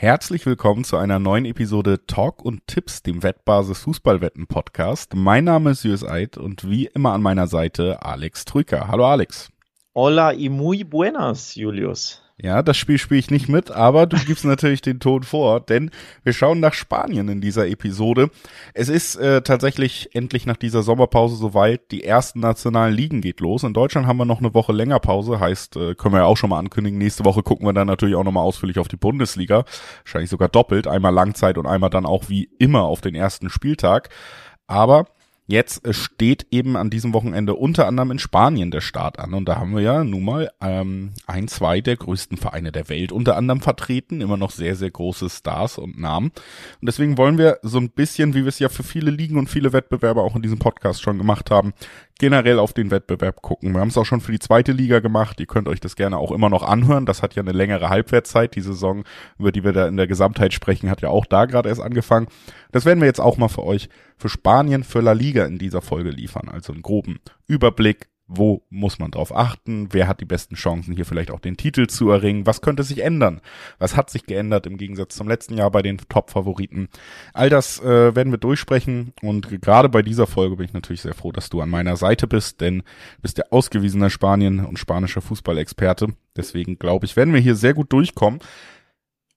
Herzlich willkommen zu einer neuen Episode Talk und Tipps, dem Wettbasis Fußballwetten Podcast. Mein Name ist Jürgen Eid und wie immer an meiner Seite Alex Trücker. Hallo Alex. Hola y muy buenas, Julius. Ja, das Spiel spiele ich nicht mit, aber du gibst natürlich den Ton vor, denn wir schauen nach Spanien in dieser Episode. Es ist äh, tatsächlich endlich nach dieser Sommerpause soweit, die ersten nationalen Ligen geht los. In Deutschland haben wir noch eine Woche länger Pause, heißt, äh, können wir ja auch schon mal ankündigen, nächste Woche gucken wir dann natürlich auch nochmal ausführlich auf die Bundesliga, wahrscheinlich sogar doppelt, einmal Langzeit und einmal dann auch wie immer auf den ersten Spieltag. Aber Jetzt äh, steht eben an diesem Wochenende unter anderem in Spanien der Start an. Und da haben wir ja nun mal ähm, ein, zwei der größten Vereine der Welt unter anderem vertreten. Immer noch sehr, sehr große Stars und Namen. Und deswegen wollen wir so ein bisschen, wie wir es ja für viele Ligen und viele Wettbewerber auch in diesem Podcast schon gemacht haben, generell auf den Wettbewerb gucken. Wir haben es auch schon für die zweite Liga gemacht. Ihr könnt euch das gerne auch immer noch anhören. Das hat ja eine längere Halbwertszeit. Die Saison, über die wir da in der Gesamtheit sprechen, hat ja auch da gerade erst angefangen. Das werden wir jetzt auch mal für euch für Spanien, für La Liga in dieser Folge liefern. Also einen groben Überblick, wo muss man drauf achten? Wer hat die besten Chancen, hier vielleicht auch den Titel zu erringen? Was könnte sich ändern? Was hat sich geändert im Gegensatz zum letzten Jahr bei den Top-Favoriten? All das äh, werden wir durchsprechen und gerade bei dieser Folge bin ich natürlich sehr froh, dass du an meiner Seite bist, denn du bist der ausgewiesener Spanien- und spanischer Fußballexperte. Deswegen glaube ich, werden wir hier sehr gut durchkommen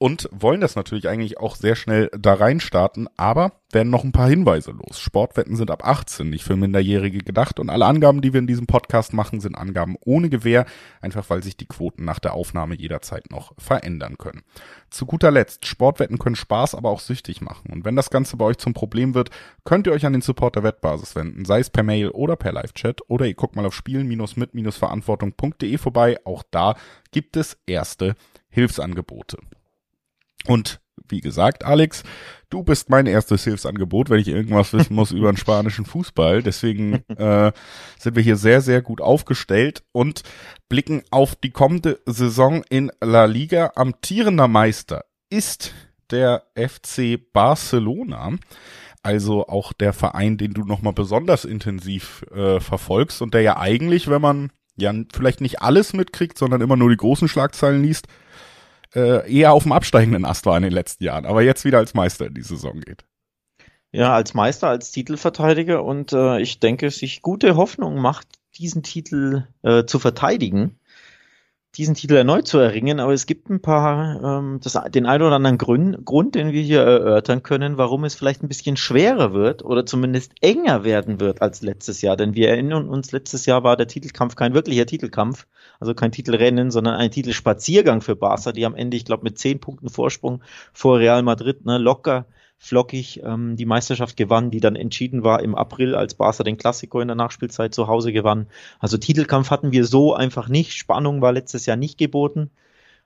und wollen das natürlich eigentlich auch sehr schnell da reinstarten, aber werden noch ein paar Hinweise los. Sportwetten sind ab 18, nicht für Minderjährige gedacht und alle Angaben, die wir in diesem Podcast machen, sind Angaben ohne Gewähr, einfach weil sich die Quoten nach der Aufnahme jederzeit noch verändern können. Zu guter Letzt, Sportwetten können Spaß, aber auch süchtig machen und wenn das Ganze bei euch zum Problem wird, könnt ihr euch an den Support der Wettbasis wenden, sei es per Mail oder per Live-Chat oder ihr guckt mal auf spielen-mit-verantwortung.de vorbei, auch da gibt es erste Hilfsangebote. Und wie gesagt, Alex, du bist mein erstes Hilfsangebot, wenn ich irgendwas wissen muss über den spanischen Fußball. Deswegen äh, sind wir hier sehr, sehr gut aufgestellt und blicken auf die kommende Saison in La Liga. Amtierender Meister ist der FC Barcelona. Also auch der Verein, den du nochmal besonders intensiv äh, verfolgst und der ja eigentlich, wenn man ja vielleicht nicht alles mitkriegt, sondern immer nur die großen Schlagzeilen liest, äh, eher auf dem absteigenden Ast war in den letzten Jahren, aber jetzt wieder als Meister in die Saison geht. Ja, als Meister, als Titelverteidiger und äh, ich denke, sich gute Hoffnung macht, diesen Titel äh, zu verteidigen diesen Titel erneut zu erringen, aber es gibt ein paar, ähm, das, den einen oder anderen Grund, Grund, den wir hier erörtern können, warum es vielleicht ein bisschen schwerer wird oder zumindest enger werden wird als letztes Jahr. Denn wir erinnern uns, letztes Jahr war der Titelkampf kein wirklicher Titelkampf, also kein Titelrennen, sondern ein Titelspaziergang für Barca, die am Ende, ich glaube, mit zehn Punkten Vorsprung vor Real Madrid ne, locker flockig ähm, die Meisterschaft gewann, die dann entschieden war im April, als Barca den Klassiko in der Nachspielzeit zu Hause gewann. Also Titelkampf hatten wir so einfach nicht. Spannung war letztes Jahr nicht geboten.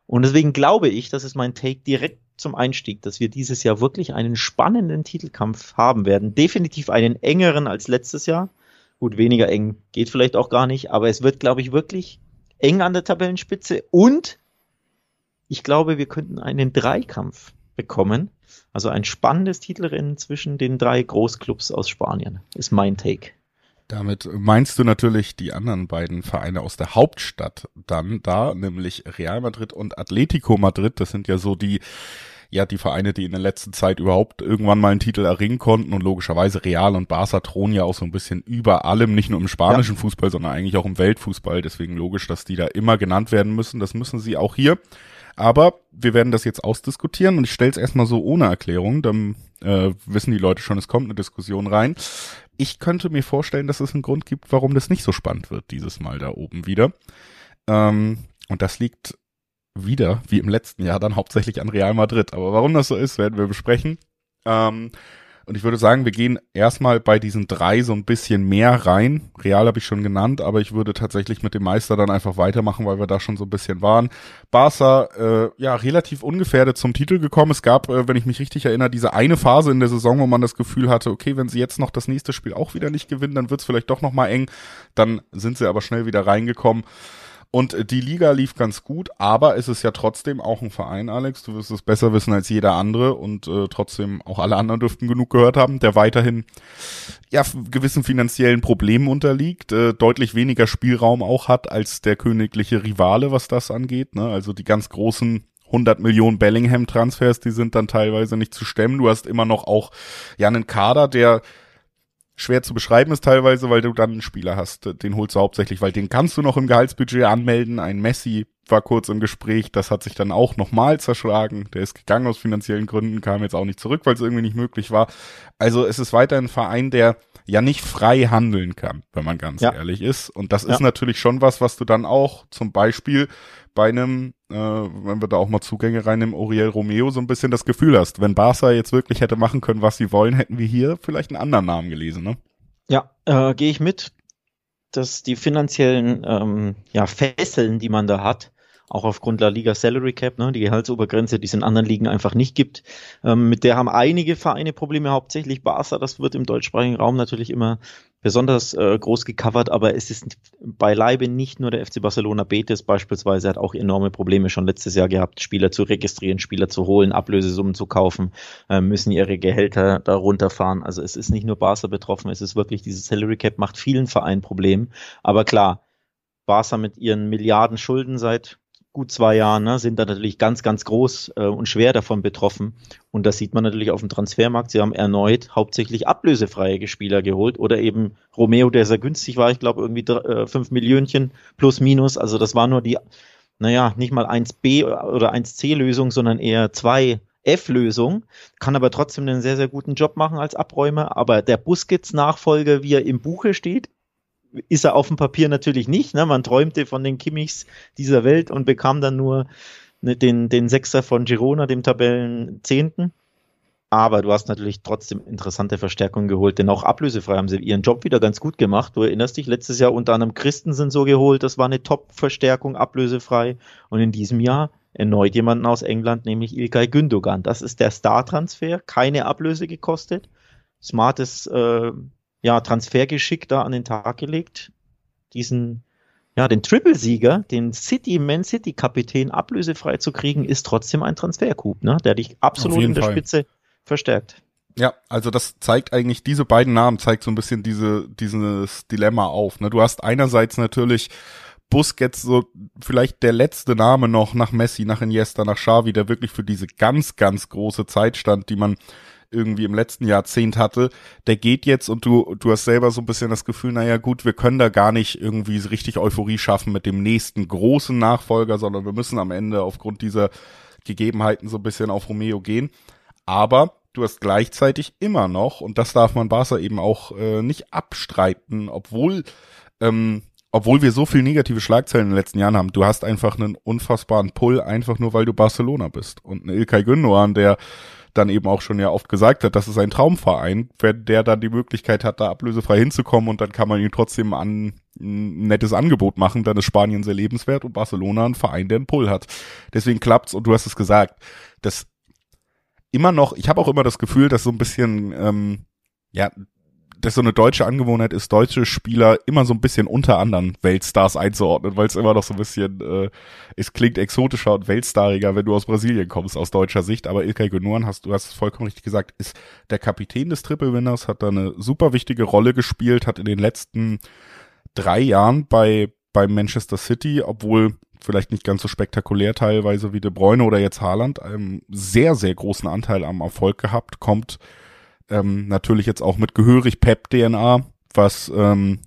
Und deswegen glaube ich, das ist mein Take direkt zum Einstieg, dass wir dieses Jahr wirklich einen spannenden Titelkampf haben werden. Definitiv einen engeren als letztes Jahr. Gut, weniger eng geht vielleicht auch gar nicht, aber es wird, glaube ich, wirklich eng an der Tabellenspitze und ich glaube, wir könnten einen Dreikampf bekommen also ein spannendes Titelrennen zwischen den drei Großclubs aus Spanien, ist mein Take. Damit meinst du natürlich die anderen beiden Vereine aus der Hauptstadt dann da, nämlich Real Madrid und Atletico Madrid. Das sind ja so die, ja, die Vereine, die in der letzten Zeit überhaupt irgendwann mal einen Titel erringen konnten und logischerweise Real und Barca thronen ja auch so ein bisschen über allem, nicht nur im spanischen ja. Fußball, sondern eigentlich auch im Weltfußball. Deswegen logisch, dass die da immer genannt werden müssen. Das müssen sie auch hier. Aber wir werden das jetzt ausdiskutieren und ich stelle es erstmal so ohne Erklärung, dann äh, wissen die Leute schon, es kommt eine Diskussion rein. Ich könnte mir vorstellen, dass es einen Grund gibt, warum das nicht so spannend wird dieses Mal da oben wieder. Ähm, und das liegt wieder, wie im letzten Jahr, dann hauptsächlich an Real Madrid. Aber warum das so ist, werden wir besprechen. Ähm, und ich würde sagen, wir gehen erstmal bei diesen drei so ein bisschen mehr rein. Real habe ich schon genannt, aber ich würde tatsächlich mit dem Meister dann einfach weitermachen, weil wir da schon so ein bisschen waren. Barca, äh, ja, relativ ungefährdet zum Titel gekommen. Es gab, äh, wenn ich mich richtig erinnere, diese eine Phase in der Saison, wo man das Gefühl hatte, okay, wenn sie jetzt noch das nächste Spiel auch wieder nicht gewinnen, dann wird es vielleicht doch nochmal eng. Dann sind sie aber schnell wieder reingekommen. Und die Liga lief ganz gut, aber es ist ja trotzdem auch ein Verein, Alex. Du wirst es besser wissen als jeder andere und äh, trotzdem auch alle anderen dürften genug gehört haben, der weiterhin ja gewissen finanziellen Problemen unterliegt, äh, deutlich weniger Spielraum auch hat als der königliche Rivale, was das angeht. Ne? Also die ganz großen 100 Millionen Bellingham-Transfers, die sind dann teilweise nicht zu stemmen. Du hast immer noch auch ja einen Kader, der schwer zu beschreiben ist teilweise, weil du dann einen Spieler hast, den holst du hauptsächlich, weil den kannst du noch im Gehaltsbudget anmelden. Ein Messi war kurz im Gespräch, das hat sich dann auch nochmal zerschlagen. Der ist gegangen aus finanziellen Gründen, kam jetzt auch nicht zurück, weil es irgendwie nicht möglich war. Also es ist weiter ein Verein, der ja nicht frei handeln kann, wenn man ganz ja. ehrlich ist. Und das ja. ist natürlich schon was, was du dann auch zum Beispiel bei einem, äh, wenn wir da auch mal Zugänge reinnehmen, Oriel Romeo so ein bisschen das Gefühl hast, wenn Barca jetzt wirklich hätte machen können, was sie wollen, hätten wir hier vielleicht einen anderen Namen gelesen, ne? Ja, äh, gehe ich mit, dass die finanziellen ähm, ja, Fesseln, die man da hat, auch aufgrund der Liga Salary Cap, ne, die Gehaltsobergrenze, die es in anderen Ligen einfach nicht gibt. Ähm, mit der haben einige Vereine Probleme, hauptsächlich Barca, das wird im deutschsprachigen Raum natürlich immer besonders äh, groß gecovert, aber es ist beileibe nicht nur der FC Barcelona Betis beispielsweise, hat auch enorme Probleme schon letztes Jahr gehabt, Spieler zu registrieren, Spieler zu holen, Ablösesummen zu kaufen, äh, müssen ihre Gehälter da runterfahren. Also es ist nicht nur Barca betroffen, es ist wirklich dieses Salary Cap macht vielen Vereinen Probleme. Aber klar, Barca mit ihren Milliarden Schulden seit gut zwei Jahren, ne, sind da natürlich ganz, ganz groß äh, und schwer davon betroffen. Und das sieht man natürlich auf dem Transfermarkt. Sie haben erneut hauptsächlich ablösefreie Spieler geholt oder eben Romeo, der sehr günstig war, ich glaube irgendwie äh, fünf Millionchen plus minus. Also das war nur die, naja, nicht mal 1b oder 1c-Lösung, sondern eher zwei F-Lösung, kann aber trotzdem einen sehr, sehr guten Job machen als Abräumer. Aber der Busquets-Nachfolger, wie er im Buche steht, ist er auf dem Papier natürlich nicht. Ne? Man träumte von den Kimmichs dieser Welt und bekam dann nur ne, den, den Sechser von Girona, dem Tabellenzehnten. Aber du hast natürlich trotzdem interessante Verstärkungen geholt, denn auch ablösefrei haben sie ihren Job wieder ganz gut gemacht. Du erinnerst dich, letztes Jahr unter anderem Christensen so geholt, das war eine Top-Verstärkung, ablösefrei. Und in diesem Jahr erneut jemanden aus England, nämlich Ilkay Gündogan. Das ist der Star-Transfer, keine Ablöse gekostet. Smartes äh, ja, Transfergeschick da an den Tag gelegt. Diesen, ja, den Triple-Sieger, den City, Man City-Kapitän ablösefrei zu kriegen, ist trotzdem ein Transfercoup, ne, der dich absolut in der Fall. Spitze verstärkt. Ja, also das zeigt eigentlich, diese beiden Namen zeigt so ein bisschen diese, dieses Dilemma auf. Ne? Du hast einerseits natürlich Busquets so vielleicht der letzte Name noch nach Messi, nach Iniesta, nach Xavi, der wirklich für diese ganz, ganz große Zeit stand, die man irgendwie im letzten Jahrzehnt hatte, der geht jetzt und du, du hast selber so ein bisschen das Gefühl, naja gut, wir können da gar nicht irgendwie richtig Euphorie schaffen mit dem nächsten großen Nachfolger, sondern wir müssen am Ende aufgrund dieser Gegebenheiten so ein bisschen auf Romeo gehen. Aber du hast gleichzeitig immer noch, und das darf man Barca eben auch äh, nicht abstreiten, obwohl ähm, obwohl wir so viel negative Schlagzeilen in den letzten Jahren haben, du hast einfach einen unfassbaren Pull, einfach nur weil du Barcelona bist. Und ein Ilkay Gündogan, der dann eben auch schon ja oft gesagt hat, das ist ein Traumverein, der dann die Möglichkeit hat, da ablösefrei hinzukommen und dann kann man ihm trotzdem an ein nettes Angebot machen, dann ist Spanien sehr lebenswert und Barcelona ein Verein, der einen Pull hat. Deswegen klappt's und du hast es gesagt, dass immer noch, ich habe auch immer das Gefühl, dass so ein bisschen ähm, ja das so eine deutsche Angewohnheit ist, deutsche Spieler immer so ein bisschen unter anderen Weltstars einzuordnen, weil es immer noch so ein bisschen, äh, es klingt exotischer und weltstariger, wenn du aus Brasilien kommst, aus deutscher Sicht. Aber Ilkay Gündogan, hast du hast es vollkommen richtig gesagt, ist der Kapitän des Triple Winners, hat da eine super wichtige Rolle gespielt, hat in den letzten drei Jahren bei bei Manchester City, obwohl vielleicht nicht ganz so spektakulär teilweise wie De Bruyne oder jetzt Haaland, einen sehr, sehr großen Anteil am Erfolg gehabt, kommt ähm, natürlich jetzt auch mit gehörig Pep-DNA, was ähm,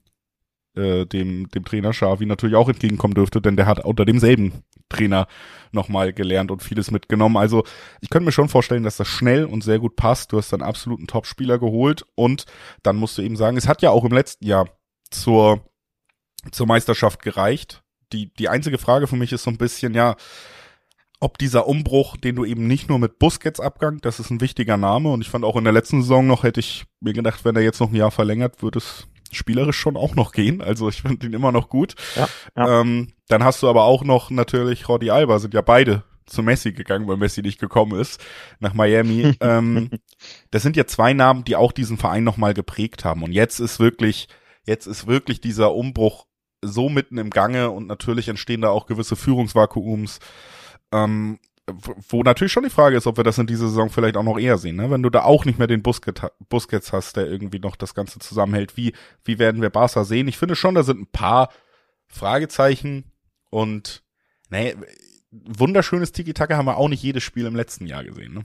äh, dem, dem Trainer Xavi natürlich auch entgegenkommen dürfte, denn der hat unter demselben Trainer nochmal gelernt und vieles mitgenommen. Also ich könnte mir schon vorstellen, dass das schnell und sehr gut passt. Du hast dann absoluten Topspieler geholt und dann musst du eben sagen, es hat ja auch im letzten Jahr zur, zur Meisterschaft gereicht. Die, die einzige Frage für mich ist so ein bisschen, ja, ob dieser Umbruch, den du eben nicht nur mit Busquets Abgang, das ist ein wichtiger Name und ich fand auch in der letzten Saison noch, hätte ich mir gedacht, wenn er jetzt noch ein Jahr verlängert, würde es spielerisch schon auch noch gehen. Also ich finde ihn immer noch gut. Ja, ja. Ähm, dann hast du aber auch noch natürlich Rodi Alba, sind ja beide zu Messi gegangen, weil Messi nicht gekommen ist, nach Miami. ähm, das sind ja zwei Namen, die auch diesen Verein nochmal geprägt haben. Und jetzt ist wirklich, jetzt ist wirklich dieser Umbruch so mitten im Gange und natürlich entstehen da auch gewisse Führungsvakuums. Ähm, wo natürlich schon die Frage ist, ob wir das in dieser Saison vielleicht auch noch eher sehen, ne? Wenn du da auch nicht mehr den Busquets, Busquets hast, der irgendwie noch das Ganze zusammenhält, wie, wie werden wir Barca sehen? Ich finde schon, da sind ein paar Fragezeichen und, nee, wunderschönes Tiki-Taka haben wir auch nicht jedes Spiel im letzten Jahr gesehen, ne?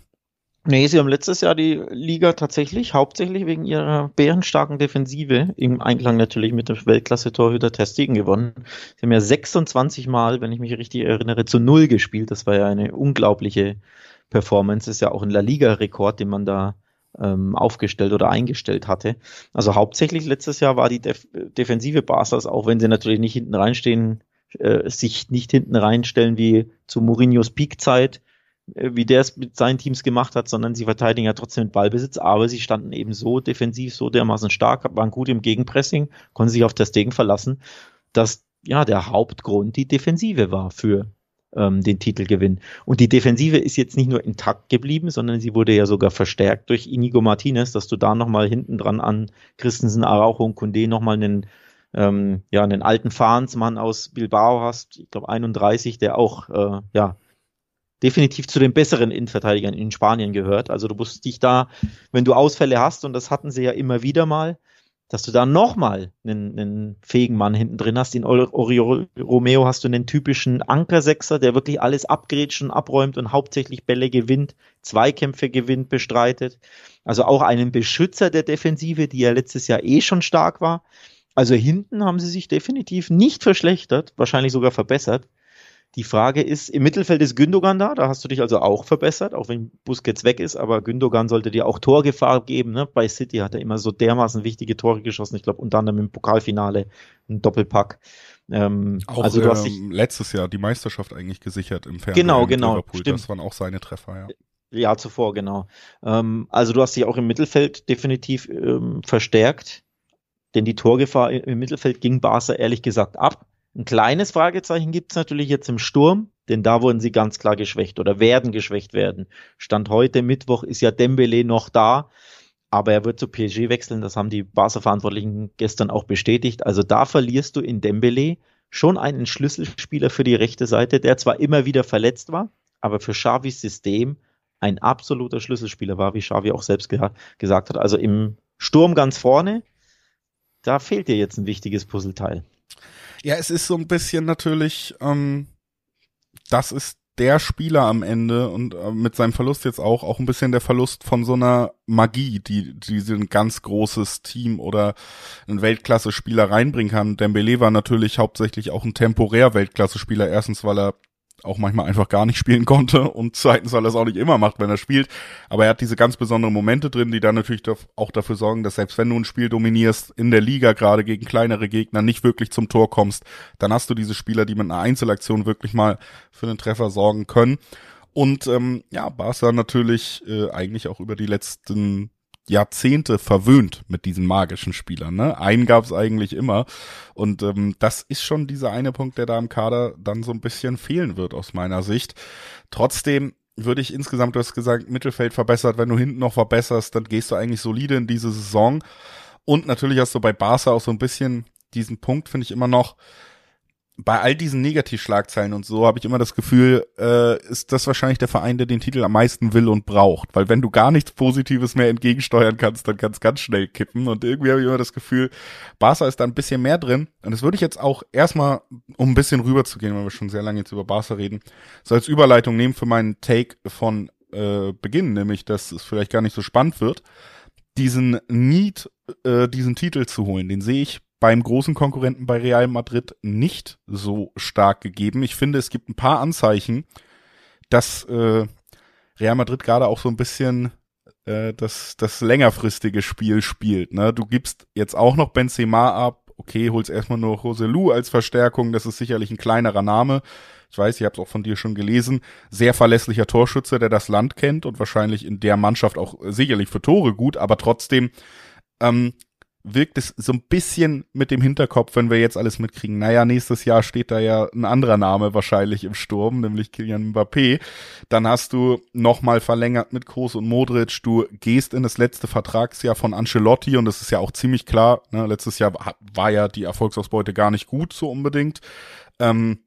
Nee, sie haben letztes Jahr die Liga tatsächlich hauptsächlich wegen ihrer bärenstarken Defensive im Einklang natürlich mit dem Weltklasse-Torhüter Testigen gewonnen. Sie haben ja 26 Mal, wenn ich mich richtig erinnere, zu Null gespielt. Das war ja eine unglaubliche Performance. Das ist ja auch ein La Liga-Rekord, den man da ähm, aufgestellt oder eingestellt hatte. Also hauptsächlich letztes Jahr war die Def Defensive Barca's, auch wenn sie natürlich nicht hinten reinstehen, äh, sich nicht hinten reinstellen wie zu Mourinhos Peakzeit, wie der es mit seinen Teams gemacht hat, sondern sie verteidigen ja trotzdem mit Ballbesitz, aber sie standen eben so defensiv, so dermaßen stark, waren gut im Gegenpressing, konnten sich auf das Degen verlassen, dass ja der Hauptgrund die Defensive war für ähm, den Titelgewinn. Und die Defensive ist jetzt nicht nur intakt geblieben, sondern sie wurde ja sogar verstärkt durch Inigo Martinez, dass du da nochmal hinten dran an Christensen, Araujo und Kunde nochmal einen ähm, ja, einen alten Fahnsmann aus Bilbao hast, ich glaube 31, der auch äh, ja definitiv zu den besseren Innenverteidigern in Spanien gehört. Also du musst dich da, wenn du Ausfälle hast, und das hatten sie ja immer wieder mal, dass du da nochmal einen, einen fähigen Mann hinten drin hast. In Oriol Romeo hast du einen typischen Ankersechser, der wirklich alles abgrätscht und abräumt und hauptsächlich Bälle gewinnt, Zweikämpfe gewinnt, bestreitet. Also auch einen Beschützer der Defensive, die ja letztes Jahr eh schon stark war. Also hinten haben sie sich definitiv nicht verschlechtert, wahrscheinlich sogar verbessert. Die Frage ist, im Mittelfeld ist Gündogan da, da hast du dich also auch verbessert, auch wenn Busquets weg ist, aber Gündogan sollte dir auch Torgefahr geben. Ne? Bei City hat er immer so dermaßen wichtige Tore geschossen, ich glaube unter anderem im Pokalfinale ein Doppelpack. Ähm, auch also du hast dich, ähm, letztes Jahr die Meisterschaft eigentlich gesichert im Fernsehen. Genau, genau. Das waren auch seine Treffer, ja. Jahr zuvor, genau. Ähm, also du hast dich auch im Mittelfeld definitiv ähm, verstärkt, denn die Torgefahr im Mittelfeld ging Barca ehrlich gesagt ab. Ein kleines Fragezeichen gibt es natürlich jetzt im Sturm, denn da wurden sie ganz klar geschwächt oder werden geschwächt werden. Stand heute Mittwoch ist ja Dembele noch da, aber er wird zu PSG wechseln. Das haben die Barca-Verantwortlichen gestern auch bestätigt. Also da verlierst du in Dembele schon einen Schlüsselspieler für die rechte Seite, der zwar immer wieder verletzt war, aber für Xavis System ein absoluter Schlüsselspieler war, wie Xavi auch selbst ge gesagt hat. Also im Sturm ganz vorne, da fehlt dir jetzt ein wichtiges Puzzleteil. Ja, es ist so ein bisschen natürlich, ähm, das ist der Spieler am Ende und äh, mit seinem Verlust jetzt auch, auch ein bisschen der Verlust von so einer Magie, die, die ein ganz großes Team oder ein Weltklasse-Spieler reinbringen kann. Dembele war natürlich hauptsächlich auch ein temporär Weltklasse-Spieler. Erstens, weil er auch manchmal einfach gar nicht spielen konnte und zweitens, weil er es auch nicht immer macht, wenn er spielt. Aber er hat diese ganz besonderen Momente drin, die dann natürlich auch dafür sorgen, dass selbst wenn du ein Spiel dominierst, in der Liga gerade gegen kleinere Gegner nicht wirklich zum Tor kommst, dann hast du diese Spieler, die mit einer Einzelaktion wirklich mal für einen Treffer sorgen können. Und ähm, ja, Barca natürlich äh, eigentlich auch über die letzten Jahrzehnte verwöhnt mit diesen magischen Spielern. Ne? Einen gab es eigentlich immer. Und ähm, das ist schon dieser eine Punkt, der da im Kader dann so ein bisschen fehlen wird aus meiner Sicht. Trotzdem würde ich insgesamt, du hast gesagt, Mittelfeld verbessert. Wenn du hinten noch verbesserst, dann gehst du eigentlich solide in diese Saison. Und natürlich hast du bei Barca auch so ein bisschen diesen Punkt, finde ich immer noch, bei all diesen Negativschlagzeilen und so habe ich immer das Gefühl, äh, ist das wahrscheinlich der Verein, der den Titel am meisten will und braucht. Weil wenn du gar nichts Positives mehr entgegensteuern kannst, dann kann es ganz schnell kippen. Und irgendwie habe ich immer das Gefühl, Barca ist da ein bisschen mehr drin. Und das würde ich jetzt auch erstmal, um ein bisschen rüberzugehen, weil wir schon sehr lange jetzt über Barca reden, so als Überleitung nehmen für meinen Take von äh, Beginn, nämlich, dass es vielleicht gar nicht so spannend wird, diesen Need, äh, diesen Titel zu holen. Den sehe ich beim großen Konkurrenten bei Real Madrid nicht so stark gegeben. Ich finde, es gibt ein paar Anzeichen, dass äh, Real Madrid gerade auch so ein bisschen äh, das, das längerfristige Spiel spielt. Ne? Du gibst jetzt auch noch Benzema ab. Okay, holst erstmal nur José Lu als Verstärkung. Das ist sicherlich ein kleinerer Name. Ich weiß, ich habe es auch von dir schon gelesen. Sehr verlässlicher Torschütze, der das Land kennt und wahrscheinlich in der Mannschaft auch sicherlich für Tore gut, aber trotzdem ähm, wirkt es so ein bisschen mit dem Hinterkopf, wenn wir jetzt alles mitkriegen. Naja, nächstes Jahr steht da ja ein anderer Name wahrscheinlich im Sturm, nämlich Kylian Mbappé. Dann hast du nochmal verlängert mit Kroos und Modric. Du gehst in das letzte Vertragsjahr von Ancelotti und das ist ja auch ziemlich klar. Ne? Letztes Jahr war ja die Erfolgsausbeute gar nicht gut so unbedingt. Ähm,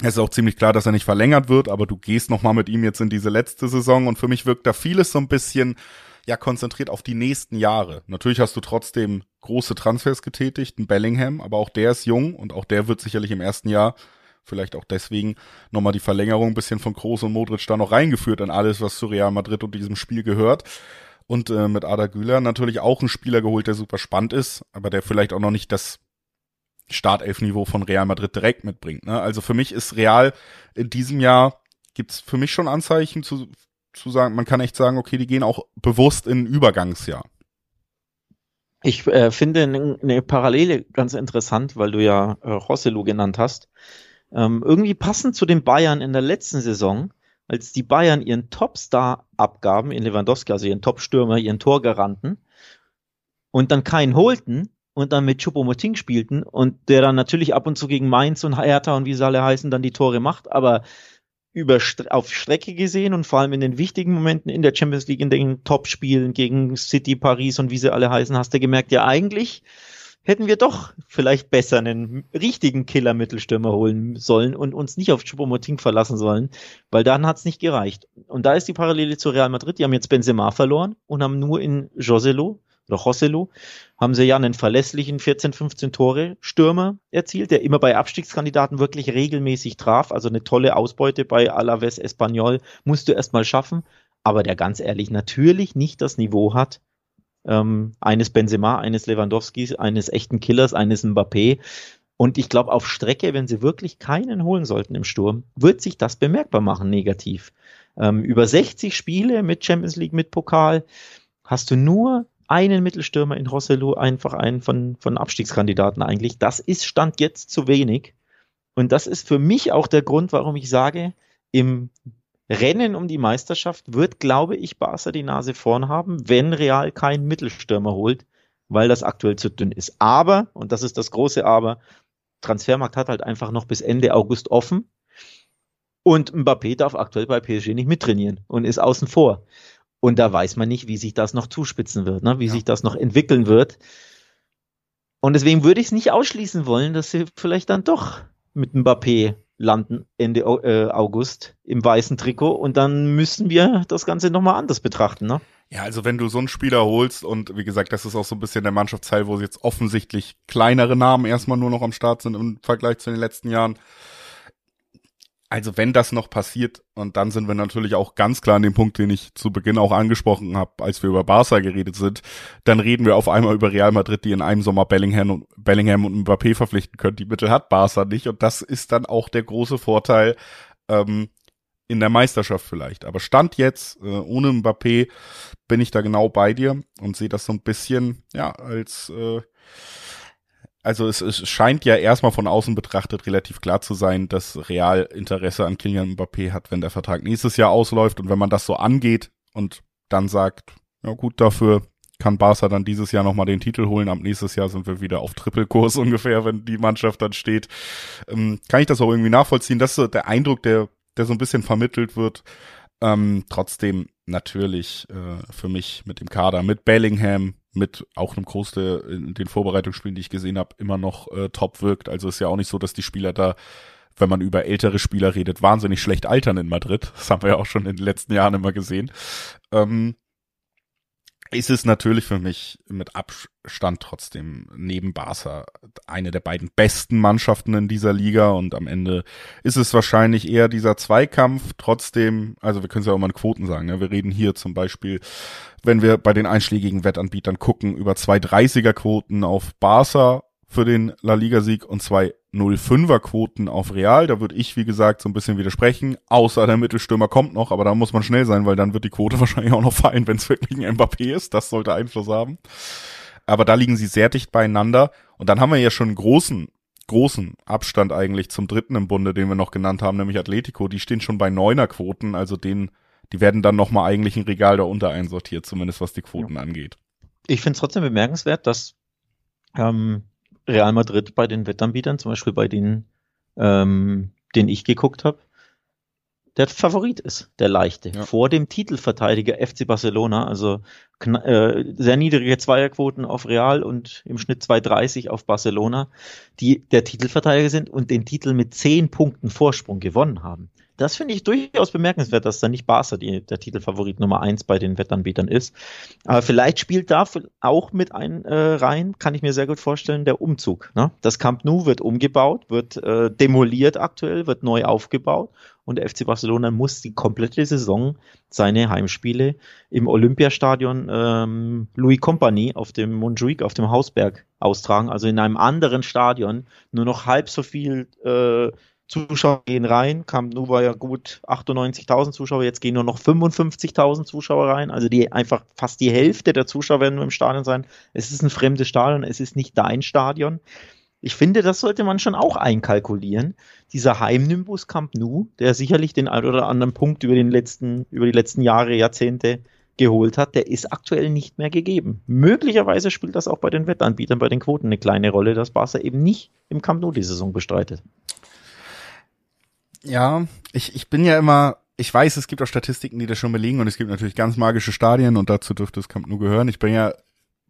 es ist auch ziemlich klar, dass er nicht verlängert wird, aber du gehst nochmal mit ihm jetzt in diese letzte Saison und für mich wirkt da vieles so ein bisschen ja konzentriert auf die nächsten Jahre. Natürlich hast du trotzdem große Transfers getätigt, ein Bellingham, aber auch der ist jung und auch der wird sicherlich im ersten Jahr vielleicht auch deswegen nochmal die Verlängerung ein bisschen von Kroos und Modric da noch reingeführt in alles, was zu Real Madrid und diesem Spiel gehört. Und äh, mit Ada Güler natürlich auch einen Spieler geholt, der super spannend ist, aber der vielleicht auch noch nicht das Startelfniveau von Real Madrid direkt mitbringt. Ne? Also für mich ist Real in diesem Jahr gibt's für mich schon Anzeichen zu, zu sagen, man kann echt sagen, okay, die gehen auch bewusst in ein Übergangsjahr. Ich äh, finde eine Parallele ganz interessant, weil du ja äh, Rosselu genannt hast. Ähm, irgendwie passend zu den Bayern in der letzten Saison, als die Bayern ihren Topstar abgaben in Lewandowski, also ihren Topstürmer, ihren Torgaranten, und dann keinen holten und dann mit Choupo-Moting spielten und der dann natürlich ab und zu gegen Mainz und Hertha und wie sie alle heißen dann die Tore macht, aber über auf Strecke gesehen und vor allem in den wichtigen Momenten in der Champions League, in den Top-Spielen gegen City, Paris und wie sie alle heißen, hast du gemerkt, ja eigentlich hätten wir doch vielleicht besser einen richtigen Killer-Mittelstürmer holen sollen und uns nicht auf Choupo-Moting verlassen sollen, weil dann hat's nicht gereicht. Und da ist die Parallele zu Real Madrid. Die haben jetzt Benzema verloren und haben nur in Joselo oder Joselu, haben sie ja einen verlässlichen 14, 15 Tore Stürmer erzielt, der immer bei Abstiegskandidaten wirklich regelmäßig traf. Also eine tolle Ausbeute bei Alaves Espanyol musst du erstmal schaffen. Aber der ganz ehrlich natürlich nicht das Niveau hat, ähm, eines Benzema, eines Lewandowskis, eines echten Killers, eines Mbappé. Und ich glaube, auf Strecke, wenn sie wirklich keinen holen sollten im Sturm, wird sich das bemerkbar machen, negativ. Ähm, über 60 Spiele mit Champions League, mit Pokal, hast du nur einen Mittelstürmer in Rosselu, einfach einen von, von Abstiegskandidaten eigentlich. Das ist Stand jetzt zu wenig. Und das ist für mich auch der Grund, warum ich sage, im Rennen um die Meisterschaft wird, glaube ich, Barca die Nase vorn haben, wenn Real keinen Mittelstürmer holt, weil das aktuell zu dünn ist. Aber, und das ist das große Aber, Transfermarkt hat halt einfach noch bis Ende August offen. Und Mbappé darf aktuell bei PSG nicht mittrainieren und ist außen vor. Und da weiß man nicht, wie sich das noch zuspitzen wird, ne? wie ja. sich das noch entwickeln wird. Und deswegen würde ich es nicht ausschließen wollen, dass sie vielleicht dann doch mit Mbappé landen Ende äh, August im weißen Trikot und dann müssen wir das Ganze nochmal anders betrachten. Ne? Ja, also wenn du so einen Spieler holst und wie gesagt, das ist auch so ein bisschen der Mannschaftsteil, wo jetzt offensichtlich kleinere Namen erstmal nur noch am Start sind im Vergleich zu den letzten Jahren also wenn das noch passiert, und dann sind wir natürlich auch ganz klar an dem Punkt, den ich zu Beginn auch angesprochen habe, als wir über Barca geredet sind, dann reden wir auf einmal über Real Madrid, die in einem Sommer Bellingham und, Bellingham und Mbappé verpflichten können. Die Mittel hat Barca nicht und das ist dann auch der große Vorteil ähm, in der Meisterschaft vielleicht. Aber Stand jetzt, äh, ohne Mbappé, bin ich da genau bei dir und sehe das so ein bisschen, ja, als äh, also es, es scheint ja erstmal von außen betrachtet relativ klar zu sein, dass Real Interesse an Kylian Mbappé hat, wenn der Vertrag nächstes Jahr ausläuft und wenn man das so angeht und dann sagt, ja gut, dafür kann Barca dann dieses Jahr nochmal den Titel holen. Ab nächstes Jahr sind wir wieder auf Trippelkurs ungefähr, wenn die Mannschaft dann steht. Ähm, kann ich das auch irgendwie nachvollziehen? Das ist so der Eindruck, der, der so ein bisschen vermittelt wird. Ähm, trotzdem natürlich äh, für mich mit dem Kader, mit Bellingham, mit auch einem Groß, der in den Vorbereitungsspielen, die ich gesehen habe, immer noch äh, top wirkt. Also ist ja auch nicht so, dass die Spieler da, wenn man über ältere Spieler redet, wahnsinnig schlecht altern in Madrid. Das haben wir ja auch schon in den letzten Jahren immer gesehen. Ähm, ist es natürlich für mich mit Abstand trotzdem neben Barca eine der beiden besten Mannschaften in dieser Liga und am Ende ist es wahrscheinlich eher dieser Zweikampf. Trotzdem, also wir können es ja auch mal in Quoten sagen. Ne? Wir reden hier zum Beispiel, wenn wir bei den einschlägigen Wettanbietern gucken, über zwei 30er Quoten auf Barca für den La Liga-Sieg und zwei 0,5er Quoten auf Real. Da würde ich, wie gesagt, so ein bisschen widersprechen. Außer der Mittelstürmer kommt noch, aber da muss man schnell sein, weil dann wird die Quote wahrscheinlich auch noch fallen, wenn es wirklich ein Mbappé ist. Das sollte Einfluss haben. Aber da liegen sie sehr dicht beieinander. Und dann haben wir ja schon einen großen, großen Abstand eigentlich zum dritten im Bunde, den wir noch genannt haben, nämlich Atletico. Die stehen schon bei neuner Quoten, also den, die werden dann nochmal eigentlich ein Regal darunter einsortiert, zumindest was die Quoten ja. angeht. Ich finde es trotzdem bemerkenswert, dass ähm, Real Madrid bei den Wettanbietern, zum Beispiel bei denen, ähm, den ich geguckt habe, der Favorit ist, der leichte, ja. vor dem Titelverteidiger FC Barcelona, also äh, sehr niedrige Zweierquoten auf Real und im Schnitt 2,30 auf Barcelona, die der Titelverteidiger sind und den Titel mit zehn Punkten Vorsprung gewonnen haben. Das finde ich durchaus bemerkenswert, dass da nicht Barca die, der Titelfavorit Nummer eins bei den Wettanbietern ist. Aber vielleicht spielt da auch mit ein äh, rein, kann ich mir sehr gut vorstellen, der Umzug. Ne? Das Camp Nou wird umgebaut, wird äh, demoliert aktuell, wird neu aufgebaut und der FC Barcelona muss die komplette Saison seine Heimspiele im Olympiastadion ähm, Louis Compagnie auf dem Montjuic, auf dem Hausberg austragen, also in einem anderen Stadion, nur noch halb so viel äh, Zuschauer gehen rein. Camp Nou war ja gut 98.000 Zuschauer, jetzt gehen nur noch 55.000 Zuschauer rein. Also die einfach fast die Hälfte der Zuschauer werden nur im Stadion sein. Es ist ein fremdes Stadion, es ist nicht dein Stadion. Ich finde, das sollte man schon auch einkalkulieren. Dieser Heimnimbus Camp Nou, der sicherlich den ein oder anderen Punkt über den letzten, über die letzten Jahre, Jahrzehnte geholt hat, der ist aktuell nicht mehr gegeben. Möglicherweise spielt das auch bei den Wettanbietern, bei den Quoten eine kleine Rolle, dass Barca eben nicht im Camp Nou die Saison bestreitet. Ja, ich, ich bin ja immer, ich weiß, es gibt auch Statistiken, die das schon belegen und es gibt natürlich ganz magische Stadien und dazu dürfte es Camp Nou gehören. Ich bin ja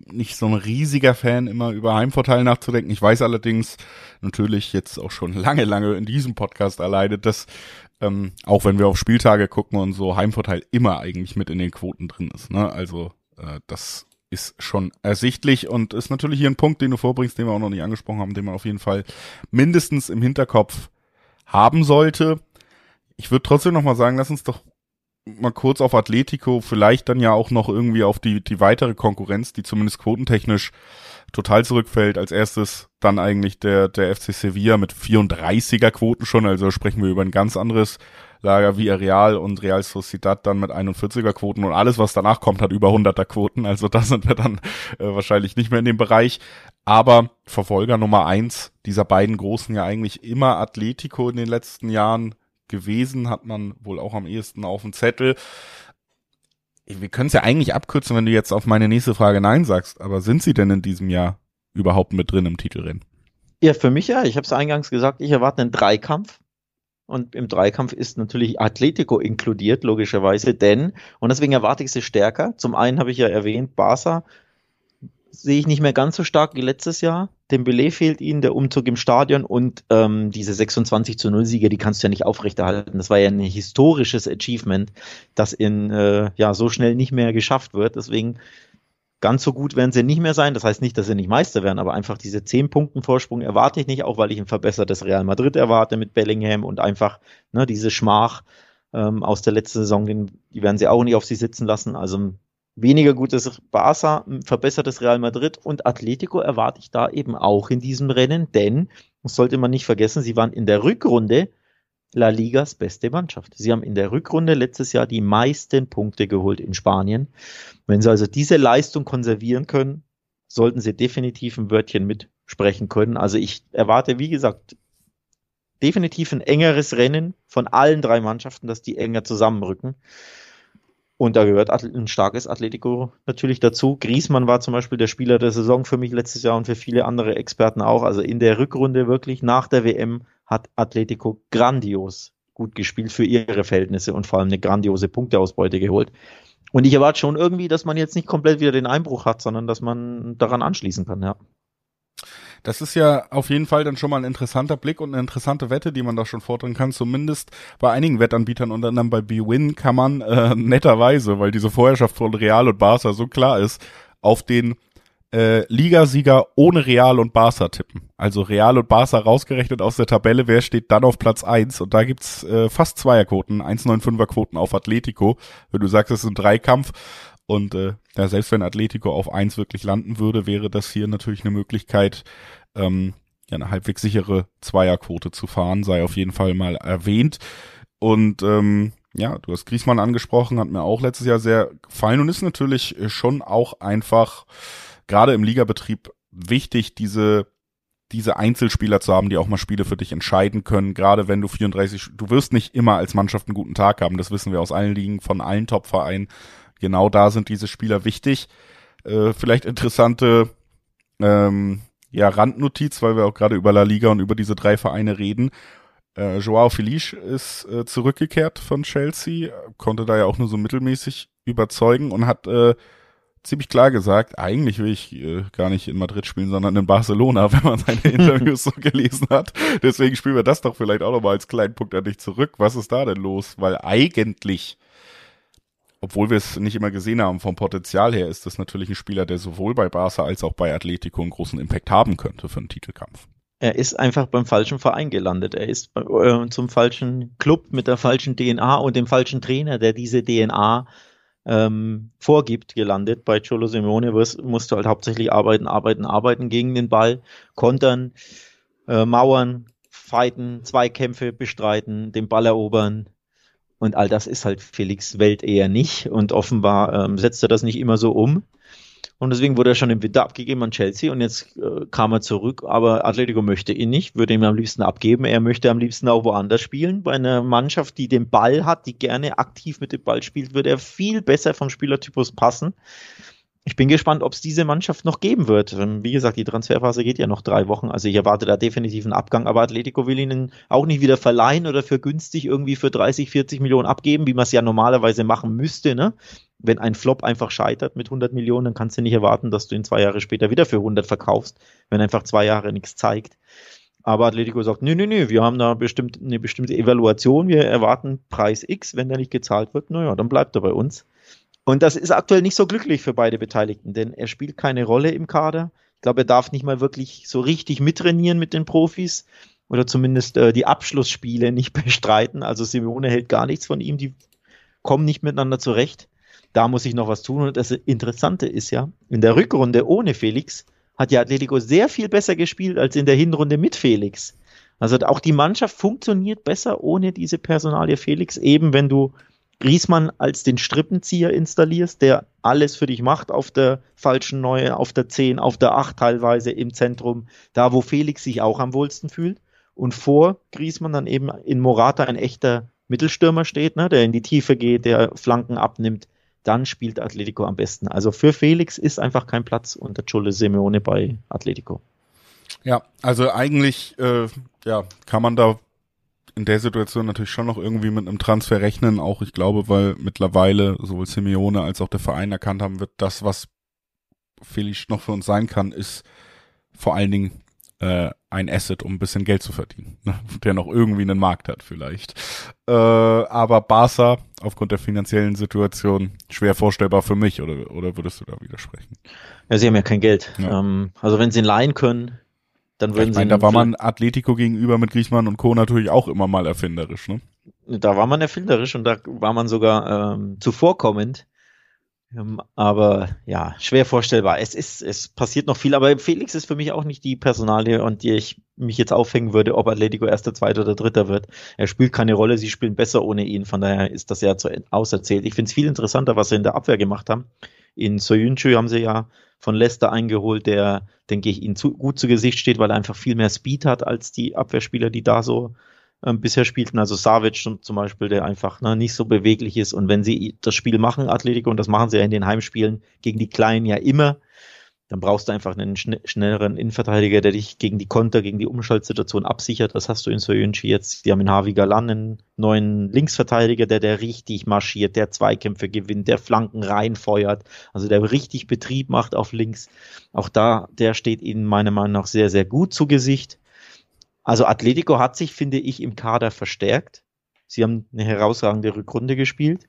nicht so ein riesiger Fan, immer über Heimvorteile nachzudenken. Ich weiß allerdings natürlich jetzt auch schon lange, lange in diesem Podcast alleine, dass ähm, auch wenn wir auf Spieltage gucken und so, Heimvorteil immer eigentlich mit in den Quoten drin ist. Ne? Also äh, das ist schon ersichtlich und ist natürlich hier ein Punkt, den du vorbringst, den wir auch noch nicht angesprochen haben, den man auf jeden Fall mindestens im Hinterkopf haben sollte. Ich würde trotzdem noch mal sagen, lass uns doch mal kurz auf Atletico, vielleicht dann ja auch noch irgendwie auf die, die weitere Konkurrenz, die zumindest quotentechnisch total zurückfällt. Als erstes dann eigentlich der, der FC Sevilla mit 34er Quoten schon, also sprechen wir über ein ganz anderes Lager wie Real und Real Sociedad dann mit 41er Quoten und alles, was danach kommt, hat über 100er Quoten, also da sind wir dann äh, wahrscheinlich nicht mehr in dem Bereich. Aber Verfolger Nummer eins dieser beiden Großen ja eigentlich immer Atletico in den letzten Jahren gewesen, hat man wohl auch am ehesten auf dem Zettel. Wir können es ja eigentlich abkürzen, wenn du jetzt auf meine nächste Frage Nein sagst, aber sind sie denn in diesem Jahr überhaupt mit drin im Titelrennen? Ja, für mich ja. Ich habe es eingangs gesagt, ich erwarte einen Dreikampf. Und im Dreikampf ist natürlich Atletico inkludiert, logischerweise, denn, und deswegen erwarte ich sie stärker. Zum einen habe ich ja erwähnt, Barca sehe ich nicht mehr ganz so stark wie letztes Jahr. Dembele fehlt ihnen, der Umzug im Stadion und ähm, diese 26 zu 0 Siege, die kannst du ja nicht aufrechterhalten. Das war ja ein historisches Achievement, das in äh, ja so schnell nicht mehr geschafft wird. Deswegen ganz so gut werden sie nicht mehr sein. Das heißt nicht, dass sie nicht Meister werden, aber einfach diese 10 Punkten Vorsprung erwarte ich nicht, auch weil ich ein verbessertes Real Madrid erwarte mit Bellingham und einfach ne, diese Schmach ähm, aus der letzten Saison, die werden sie auch nicht auf sie sitzen lassen. Also weniger gutes Barca, verbessertes Real Madrid und Atletico erwarte ich da eben auch in diesem Rennen, denn, das sollte man nicht vergessen, sie waren in der Rückrunde La Ligas beste Mannschaft. Sie haben in der Rückrunde letztes Jahr die meisten Punkte geholt in Spanien. Wenn sie also diese Leistung konservieren können, sollten sie definitiv ein Wörtchen mitsprechen können. Also ich erwarte, wie gesagt, definitiv ein engeres Rennen von allen drei Mannschaften, dass die enger zusammenrücken. Und da gehört ein starkes Atletico natürlich dazu. Griesmann war zum Beispiel der Spieler der Saison für mich letztes Jahr und für viele andere Experten auch. Also in der Rückrunde wirklich nach der WM hat Atletico grandios gut gespielt für ihre Verhältnisse und vor allem eine grandiose Punkteausbeute geholt. Und ich erwarte schon irgendwie, dass man jetzt nicht komplett wieder den Einbruch hat, sondern dass man daran anschließen kann, ja. Das ist ja auf jeden Fall dann schon mal ein interessanter Blick und eine interessante Wette, die man da schon fordern kann. Zumindest bei einigen Wettanbietern, unter anderem bei BWin, kann man äh, netterweise, weil diese Vorherrschaft von Real und Barca so klar ist, auf den äh, Ligasieger ohne Real und Barca tippen. Also Real und Barca rausgerechnet aus der Tabelle, wer steht dann auf Platz eins Und da gibt's äh, fast Zweierquoten, 1,95er Quoten auf Atletico. Wenn du sagst, es ist ein Dreikampf, und äh, ja, selbst wenn Atletico auf eins wirklich landen würde, wäre das hier natürlich eine Möglichkeit, ähm, ja, eine halbwegs sichere Zweierquote zu fahren, sei auf jeden Fall mal erwähnt. Und ähm, ja, du hast Griesmann angesprochen, hat mir auch letztes Jahr sehr gefallen und ist natürlich schon auch einfach, gerade im Ligabetrieb, wichtig, diese diese Einzelspieler zu haben, die auch mal Spiele für dich entscheiden können, gerade wenn du 34, du wirst nicht immer als Mannschaft einen guten Tag haben, das wissen wir aus allen Ligen, von allen Top-Vereinen genau da sind diese Spieler wichtig. Äh, vielleicht interessante ähm, ja, Randnotiz, weil wir auch gerade über La Liga und über diese drei Vereine reden. Äh, Joao Felice ist äh, zurückgekehrt von Chelsea, konnte da ja auch nur so mittelmäßig überzeugen und hat äh, ziemlich klar gesagt, eigentlich will ich äh, gar nicht in Madrid spielen, sondern in Barcelona, wenn man seine Interviews so gelesen hat. Deswegen spielen wir das doch vielleicht auch nochmal als kleinen Punkt an dich zurück. Was ist da denn los? Weil eigentlich, obwohl wir es nicht immer gesehen haben vom Potenzial her, ist das natürlich ein Spieler, der sowohl bei Barca als auch bei Atletico einen großen Impact haben könnte für einen Titelkampf. Er ist einfach beim falschen Verein gelandet. Er ist äh, zum falschen Club mit der falschen DNA und dem falschen Trainer, der diese DNA ähm, vorgibt, gelandet. Bei Cholo Simeone musst du halt hauptsächlich arbeiten, arbeiten, arbeiten gegen den Ball, kontern, äh, mauern, fighten, Zweikämpfe bestreiten, den Ball erobern. Und all das ist halt Felix Welt eher nicht. Und offenbar ähm, setzt er das nicht immer so um. Und deswegen wurde er schon im Winter abgegeben an Chelsea und jetzt äh, kam er zurück. Aber Atletico möchte ihn nicht, würde ihm am liebsten abgeben. Er möchte am liebsten auch woanders spielen. Bei einer Mannschaft, die den Ball hat, die gerne aktiv mit dem Ball spielt, würde er viel besser vom Spielertypus passen. Ich bin gespannt, ob es diese Mannschaft noch geben wird. Ähm, wie gesagt, die Transferphase geht ja noch drei Wochen. Also ich erwarte da definitiv einen Abgang. Aber Atletico will ihn auch nicht wieder verleihen oder für günstig irgendwie für 30, 40 Millionen abgeben, wie man es ja normalerweise machen müsste. Ne? wenn ein Flop einfach scheitert mit 100 Millionen, dann kannst du nicht erwarten, dass du ihn zwei Jahre später wieder für 100 verkaufst, wenn einfach zwei Jahre nichts zeigt. Aber Atletico sagt, nö, nö, nö, wir haben da bestimmt eine bestimmte Evaluation, wir erwarten Preis X, wenn der nicht gezahlt wird, naja, dann bleibt er bei uns. Und das ist aktuell nicht so glücklich für beide Beteiligten, denn er spielt keine Rolle im Kader. Ich glaube, er darf nicht mal wirklich so richtig mittrainieren mit den Profis oder zumindest äh, die Abschlussspiele nicht bestreiten. Also Simeone hält gar nichts von ihm, die kommen nicht miteinander zurecht da muss ich noch was tun. Und das Interessante ist ja, in der Rückrunde ohne Felix hat ja Atletico sehr viel besser gespielt als in der Hinrunde mit Felix. Also auch die Mannschaft funktioniert besser ohne diese Personalie Felix, eben wenn du Griesmann als den Strippenzieher installierst, der alles für dich macht auf der falschen Neue, auf der 10, auf der 8 teilweise im Zentrum, da wo Felix sich auch am wohlsten fühlt. Und vor Griesmann dann eben in Morata ein echter Mittelstürmer steht, ne, der in die Tiefe geht, der Flanken abnimmt, dann spielt Atletico am besten. Also für Felix ist einfach kein Platz unter Chole Simeone bei Atletico. Ja, also eigentlich äh, ja, kann man da in der Situation natürlich schon noch irgendwie mit einem Transfer rechnen, auch ich glaube, weil mittlerweile sowohl Simeone als auch der Verein erkannt haben wird, das, was Felix noch für uns sein kann, ist vor allen Dingen äh, ein Asset, um ein bisschen Geld zu verdienen, ne? der noch irgendwie einen Markt hat vielleicht. Äh, aber Barca aufgrund der finanziellen Situation schwer vorstellbar für mich, oder, oder würdest du da widersprechen? Ja, sie haben ja kein Geld. Ja. Ähm, also wenn sie ihn leihen können, dann würden ich mein, sie. Da war man Atletico gegenüber mit Griezmann und Co. natürlich auch immer mal erfinderisch, ne? Da war man erfinderisch und da war man sogar ähm, zuvorkommend. Ähm, aber ja, schwer vorstellbar. Es ist, es passiert noch viel, aber Felix ist für mich auch nicht die Personalie, und die ich mich jetzt aufhängen würde, ob Atletico erster, zweiter oder dritter wird. Er spielt keine Rolle, sie spielen besser ohne ihn, von daher ist das ja zu auserzählt. Ich finde es viel interessanter, was sie in der Abwehr gemacht haben. In Soyuncu haben sie ja von Leicester eingeholt, der, denke ich, ihnen zu, gut zu Gesicht steht, weil er einfach viel mehr Speed hat als die Abwehrspieler, die da so ähm, bisher spielten, also Savic zum Beispiel, der einfach ne, nicht so beweglich ist. Und wenn sie das Spiel machen, Atletico, und das machen sie ja in den Heimspielen gegen die Kleinen ja immer, dann brauchst du einfach einen schn schnelleren Innenverteidiger, der dich gegen die Konter, gegen die Umschaltsituation absichert. Das hast du in Soyunchi jetzt. Die haben in Harvey Galan einen neuen Linksverteidiger, der, der richtig marschiert, der Zweikämpfe gewinnt, der Flanken reinfeuert, also der richtig Betrieb macht auf links. Auch da, der steht ihnen meiner Meinung nach sehr, sehr gut zu Gesicht. Also Atletico hat sich, finde ich, im Kader verstärkt. Sie haben eine herausragende Rückrunde gespielt.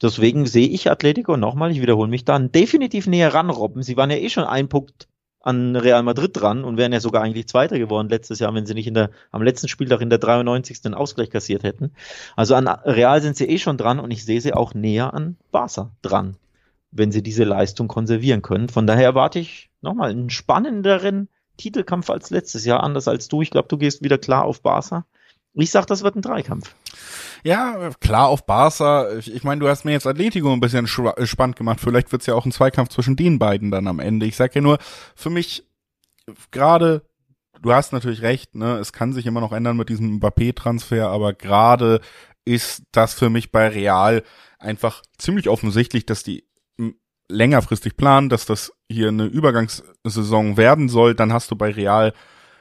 Deswegen sehe ich Atletico nochmal, ich wiederhole mich dann, definitiv näher ran, Robben. Sie waren ja eh schon ein Punkt an Real Madrid dran und wären ja sogar eigentlich Zweiter geworden letztes Jahr, wenn sie nicht in der, am letzten Spieltag in der 93. den Ausgleich kassiert hätten. Also an Real sind sie eh schon dran und ich sehe sie auch näher an Barca dran, wenn sie diese Leistung konservieren können. Von daher erwarte ich nochmal einen spannenderen Titelkampf als letztes Jahr, anders als du. Ich glaube, du gehst wieder klar auf Barca. Ich sag, das wird ein Dreikampf. Ja, klar auf Barca. Ich, ich meine, du hast mir jetzt Atletico ein bisschen spannend gemacht. Vielleicht wird's ja auch ein Zweikampf zwischen den beiden dann am Ende. Ich sag ja nur, für mich gerade, du hast natürlich recht, ne, es kann sich immer noch ändern mit diesem Mbappé-Transfer, aber gerade ist das für mich bei Real einfach ziemlich offensichtlich, dass die längerfristig planen, dass das hier eine Übergangssaison werden soll, dann hast du bei Real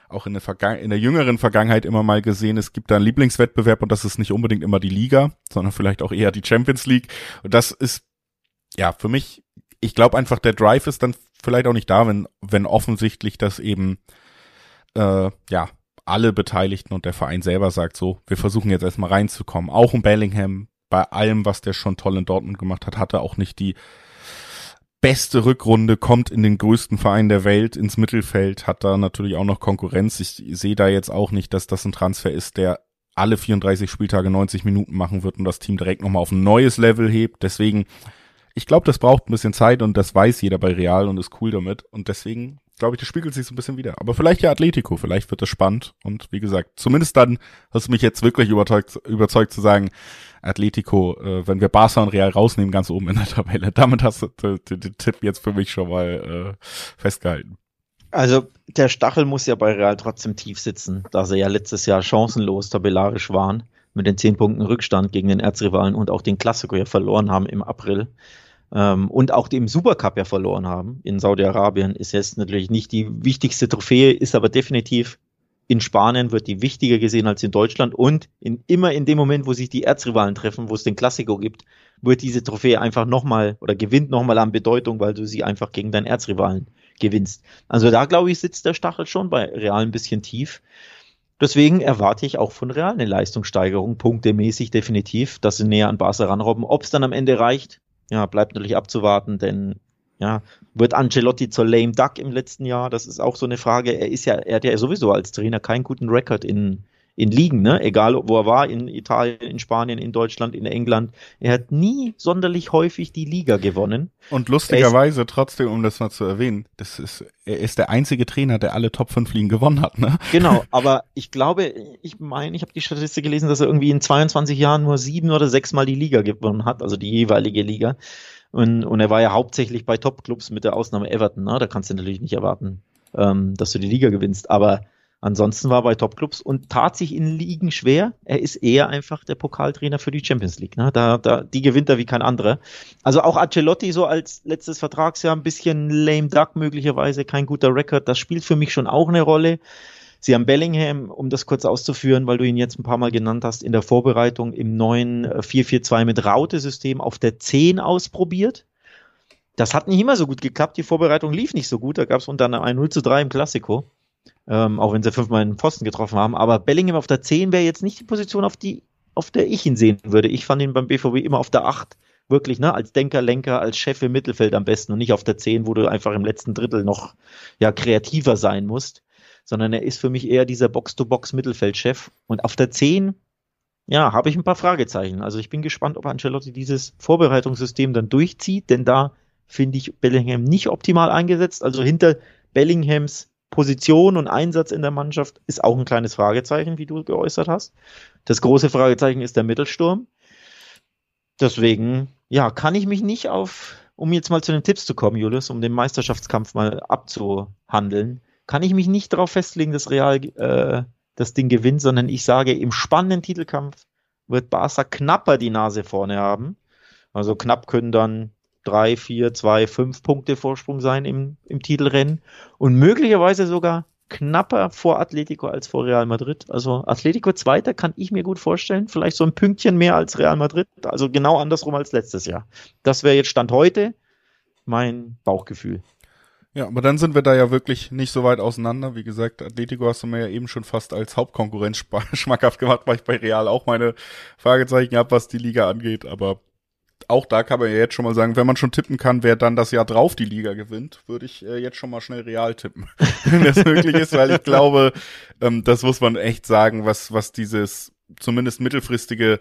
auch in der, in der jüngeren Vergangenheit immer mal gesehen, es gibt da einen Lieblingswettbewerb und das ist nicht unbedingt immer die Liga, sondern vielleicht auch eher die Champions League. Und das ist ja für mich ich glaube einfach, der Drive ist dann vielleicht auch nicht da, wenn, wenn offensichtlich das eben, äh, ja, alle Beteiligten und der Verein selber sagt so, wir versuchen jetzt erstmal reinzukommen. Auch ein Bellingham, bei allem, was der schon toll in Dortmund gemacht hat, hatte auch nicht die beste Rückrunde, kommt in den größten Verein der Welt ins Mittelfeld, hat da natürlich auch noch Konkurrenz. Ich sehe da jetzt auch nicht, dass das ein Transfer ist, der alle 34 Spieltage 90 Minuten machen wird und das Team direkt nochmal auf ein neues Level hebt. Deswegen, ich glaube, das braucht ein bisschen Zeit und das weiß jeder bei Real und ist cool damit. Und deswegen glaube ich, das spiegelt sich so ein bisschen wieder. Aber vielleicht ja Atletico, vielleicht wird das spannend. Und wie gesagt, zumindest dann hast du mich jetzt wirklich überzeugt, überzeugt zu sagen, Atletico, äh, wenn wir Barca und Real rausnehmen, ganz oben in der Tabelle. Damit hast du den, Tipp jetzt für mich schon mal äh, festgehalten. Also der Stachel muss ja bei Real trotzdem tief sitzen, da sie ja letztes Jahr chancenlos tabellarisch waren, mit den zehn Punkten Rückstand gegen den Erzrivalen und auch den Klassiker ja verloren haben im April ähm, und auch dem Supercup ja verloren haben in Saudi-Arabien, ist jetzt natürlich nicht die wichtigste Trophäe, ist aber definitiv in Spanien wird die wichtiger gesehen als in Deutschland und in, immer in dem Moment, wo sich die Erzrivalen treffen, wo es den Klassiko gibt, wird diese Trophäe einfach nochmal oder gewinnt nochmal an Bedeutung, weil du sie einfach gegen deinen Erzrivalen gewinnst. Also da glaube ich, sitzt der Stachel schon bei Real ein bisschen tief. Deswegen erwarte ich auch von Real eine Leistungssteigerung, punktemäßig definitiv, dass sie näher an Barca ranrobben. Ob es dann am Ende reicht, ja, bleibt natürlich abzuwarten, denn ja, wird Ancelotti zur lame duck im letzten Jahr? Das ist auch so eine Frage. Er ist ja, er hat ja sowieso als Trainer keinen guten Rekord in, in Ligen, ne? Egal wo er war, in Italien, in Spanien, in Deutschland, in England. Er hat nie sonderlich häufig die Liga gewonnen. Und lustigerweise, trotzdem, um das mal zu erwähnen, das ist, er ist der einzige Trainer, der alle Top 5 Ligen gewonnen hat, ne? Genau, aber ich glaube, ich meine, ich habe die Statistik gelesen, dass er irgendwie in 22 Jahren nur sieben oder sechs Mal die Liga gewonnen hat, also die jeweilige Liga. Und, und er war ja hauptsächlich bei Top-Clubs mit der Ausnahme Everton, ne? Da kannst du natürlich nicht erwarten, ähm, dass du die Liga gewinnst, aber Ansonsten war er bei Topclubs und tat sich in Ligen schwer. Er ist eher einfach der Pokaltrainer für die Champions League. Ne? Da, da, die gewinnt er wie kein anderer. Also auch Ancelotti so als letztes Vertragsjahr ein bisschen lame duck möglicherweise, kein guter Rekord. Das spielt für mich schon auch eine Rolle. Sie haben Bellingham, um das kurz auszuführen, weil du ihn jetzt ein paar Mal genannt hast, in der Vorbereitung im neuen 4-4-2 mit Raute-System auf der 10 ausprobiert. Das hat nicht immer so gut geklappt. Die Vorbereitung lief nicht so gut. Da gab es unter anderem ein 0 zu 3 im Klassiko ähm, auch wenn sie fünfmal einen Pfosten getroffen haben. Aber Bellingham auf der 10 wäre jetzt nicht die Position, auf die, auf der ich ihn sehen würde. Ich fand ihn beim BVB immer auf der 8 wirklich, ne, als Denker, Lenker, als Chef im Mittelfeld am besten und nicht auf der 10, wo du einfach im letzten Drittel noch ja kreativer sein musst, sondern er ist für mich eher dieser Box-to-Box-Mittelfeldchef. Und auf der 10, ja, habe ich ein paar Fragezeichen. Also ich bin gespannt, ob Ancelotti dieses Vorbereitungssystem dann durchzieht, denn da finde ich Bellingham nicht optimal eingesetzt. Also hinter Bellinghams Position und Einsatz in der Mannschaft ist auch ein kleines Fragezeichen, wie du geäußert hast. Das große Fragezeichen ist der Mittelsturm. Deswegen, ja, kann ich mich nicht auf, um jetzt mal zu den Tipps zu kommen, Julius, um den Meisterschaftskampf mal abzuhandeln, kann ich mich nicht darauf festlegen, dass Real äh, das Ding gewinnt, sondern ich sage, im spannenden Titelkampf wird Barca knapper die Nase vorne haben. Also knapp können dann drei, vier, zwei, fünf Punkte Vorsprung sein im, im Titelrennen und möglicherweise sogar knapper vor Atletico als vor Real Madrid. Also Atletico Zweiter kann ich mir gut vorstellen. Vielleicht so ein Pünktchen mehr als Real Madrid. Also genau andersrum als letztes Jahr. Das wäre jetzt Stand heute mein Bauchgefühl. Ja, aber dann sind wir da ja wirklich nicht so weit auseinander. Wie gesagt, Atletico hast du mir ja eben schon fast als Hauptkonkurrenz schmackhaft gemacht, weil ich bei Real auch meine Fragezeichen habe, was die Liga angeht. Aber auch da kann man ja jetzt schon mal sagen, wenn man schon tippen kann, wer dann das Jahr drauf die Liga gewinnt, würde ich äh, jetzt schon mal schnell real tippen, wenn das möglich ist, weil ich glaube, ähm, das muss man echt sagen, was, was dieses zumindest mittelfristige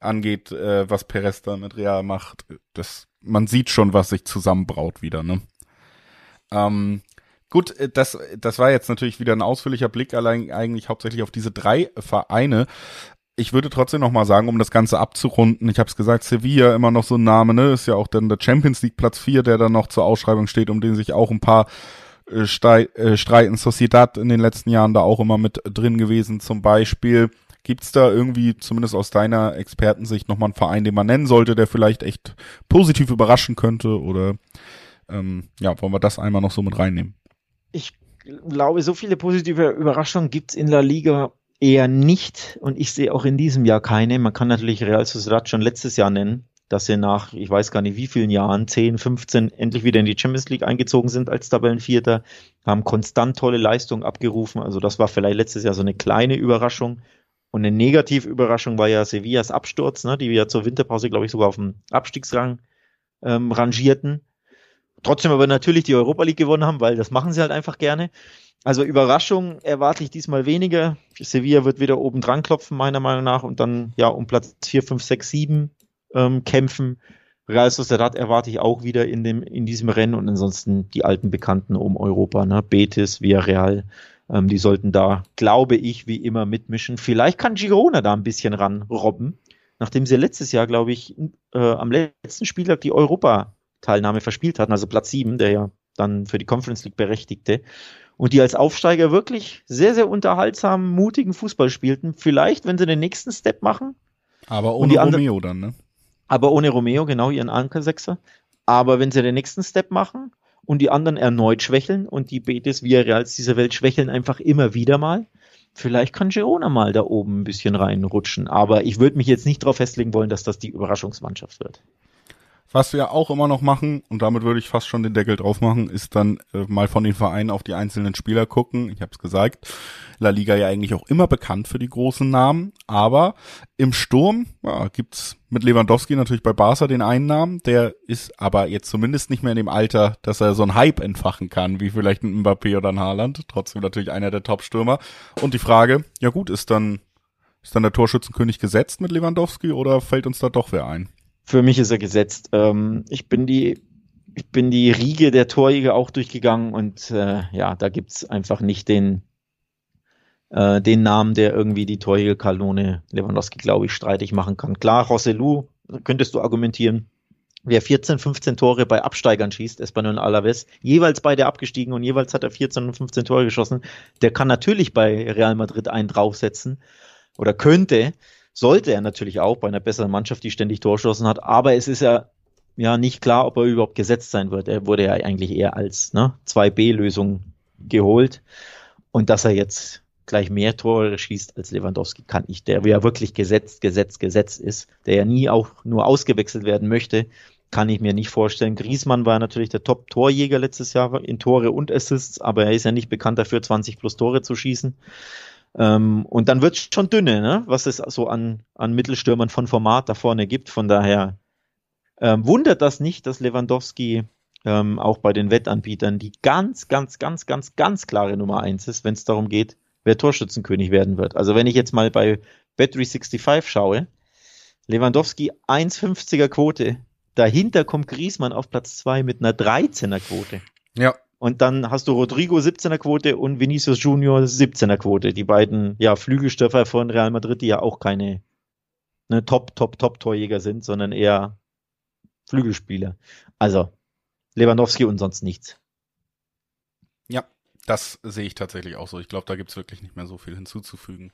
angeht, äh, was Perez da mit Real macht. Das, man sieht schon, was sich zusammenbraut wieder, ne? Ähm, gut, äh, das, das war jetzt natürlich wieder ein ausführlicher Blick allein eigentlich hauptsächlich auf diese drei Vereine ich würde trotzdem noch mal sagen, um das Ganze abzurunden, ich habe es gesagt, Sevilla immer noch so ein Name, ne? Ist ja auch dann der Champions League Platz 4, der dann noch zur Ausschreibung steht, um den sich auch ein paar äh, äh, streiten. Sociedad in den letzten Jahren da auch immer mit drin gewesen zum Beispiel. Gibt's da irgendwie, zumindest aus deiner Expertensicht, nochmal einen Verein, den man nennen sollte, der vielleicht echt positiv überraschen könnte? Oder ähm, ja, wollen wir das einmal noch so mit reinnehmen? Ich glaube, so viele positive Überraschungen gibt's in der Liga eher nicht und ich sehe auch in diesem Jahr keine. Man kann natürlich Real Sociedad schon letztes Jahr nennen. dass sie nach, ich weiß gar nicht wie vielen Jahren, 10, 15, endlich wieder in die Champions League eingezogen sind als Tabellenvierter, haben konstant tolle Leistungen abgerufen. Also das war vielleicht letztes Jahr so eine kleine Überraschung. Und eine negative Überraschung war ja Sevillas Absturz, ne, die wir ja zur Winterpause, glaube ich, sogar auf dem Abstiegsrang ähm, rangierten. Trotzdem aber natürlich die Europa League gewonnen haben, weil das machen sie halt einfach gerne. Also Überraschung erwarte ich diesmal weniger. Sevilla wird wieder oben dran klopfen, meiner Meinung nach, und dann ja um Platz 4, 5, 6, 7 ähm, kämpfen. Real Sociedad erwarte ich auch wieder in, dem, in diesem Rennen und ansonsten die alten Bekannten um Europa, ne? Betis, Villarreal, ähm, die sollten da, glaube ich, wie immer mitmischen. Vielleicht kann Girona da ein bisschen ranrobben, nachdem sie letztes Jahr, glaube ich, äh, am letzten Spieltag die Europa-Teilnahme verspielt hatten, also Platz 7, der ja dann für die Conference League berechtigte. Und die als Aufsteiger wirklich sehr, sehr unterhaltsamen, mutigen Fußball spielten. Vielleicht, wenn sie den nächsten Step machen. Aber ohne Romeo dann, ne? aber ohne Romeo, genau, ihren Ankersechser. Aber wenn sie den nächsten Step machen und die anderen erneut schwächeln und die Betis Villarreals dieser Welt schwächeln einfach immer wieder mal, vielleicht kann Girona mal da oben ein bisschen reinrutschen. Aber ich würde mich jetzt nicht darauf festlegen wollen, dass das die Überraschungsmannschaft wird. Was wir auch immer noch machen, und damit würde ich fast schon den Deckel drauf machen, ist dann äh, mal von den Vereinen auf die einzelnen Spieler gucken. Ich habe es gesagt, La Liga ja eigentlich auch immer bekannt für die großen Namen, aber im Sturm ja, gibt's mit Lewandowski natürlich bei Barca den einen Namen, der ist aber jetzt zumindest nicht mehr in dem Alter, dass er so einen Hype entfachen kann, wie vielleicht ein Mbappé oder ein Haaland. Trotzdem natürlich einer der Top-Stürmer. Und die Frage, ja gut, ist dann ist dann der Torschützenkönig gesetzt mit Lewandowski oder fällt uns da doch wer ein? Für mich ist er gesetzt. Ähm, ich bin die, ich bin die Riege der Torjäger auch durchgegangen und äh, ja, da gibt's einfach nicht den, äh, den Namen, der irgendwie die Torjägerkanone Lewandowski, glaube ich, streitig machen kann. Klar, Rosselu, könntest du argumentieren, wer 14, 15 Tore bei Absteigern schießt, Espanyol Alaves, jeweils beide abgestiegen und jeweils hat er 14 und 15 Tore geschossen, der kann natürlich bei Real Madrid einen draufsetzen oder könnte. Sollte er natürlich auch bei einer besseren Mannschaft, die ständig Torschossen hat, aber es ist ja ja nicht klar, ob er überhaupt gesetzt sein wird. Er wurde ja eigentlich eher als ne, 2B-Lösung geholt. Und dass er jetzt gleich mehr Tore schießt als Lewandowski, kann ich, der ja wirklich gesetzt, gesetzt, gesetzt ist, der ja nie auch nur ausgewechselt werden möchte, kann ich mir nicht vorstellen. Griesmann war natürlich der Top-Torjäger letztes Jahr in Tore und Assists, aber er ist ja nicht bekannt dafür, 20 plus Tore zu schießen. Ähm, und dann wird es schon dünne, ne? was es so an, an Mittelstürmern von Format da vorne gibt. Von daher ähm, wundert das nicht, dass Lewandowski ähm, auch bei den Wettanbietern die ganz, ganz, ganz, ganz, ganz klare Nummer eins ist, wenn es darum geht, wer Torschützenkönig werden wird. Also wenn ich jetzt mal bei Bet365 schaue, Lewandowski 1,50er Quote, dahinter kommt Griesmann auf Platz zwei mit einer 13er Quote. Ja. Und dann hast du Rodrigo 17er Quote und Vinicius Junior 17er Quote. Die beiden, ja, Flügelstoffer von Real Madrid, die ja auch keine ne, Top, Top, Top Torjäger sind, sondern eher Flügelspieler. Also Lewandowski und sonst nichts. Das sehe ich tatsächlich auch so. Ich glaube, da gibt's wirklich nicht mehr so viel hinzuzufügen.